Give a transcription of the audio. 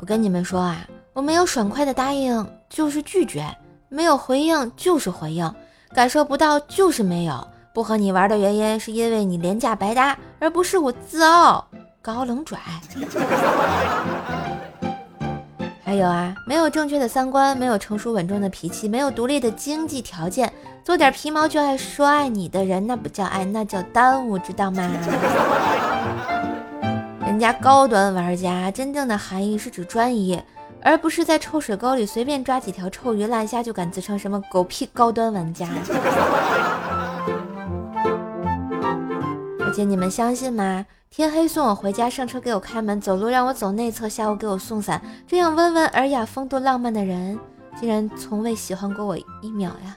我跟你们说啊，我没有爽快的答应就是拒绝，没有回应就是回应，感受不到就是没有。不和你玩的原因是因为你廉价白搭，而不是我自傲高冷拽。还有啊，没有正确的三观，没有成熟稳重的脾气，没有独立的经济条件，做点皮毛就爱说爱你的人，那不叫爱，那叫耽误，知道吗？家高端玩家真正的含义是指专一，而不是在臭水沟里随便抓几条臭鱼烂虾就敢自称什么狗屁高端玩家。而且你们相信吗？天黑送我回家，上车给我开门，走路让我走内侧，下午给我送伞，这样温文尔雅、风度浪漫的人，竟然从未喜欢过我一秒呀！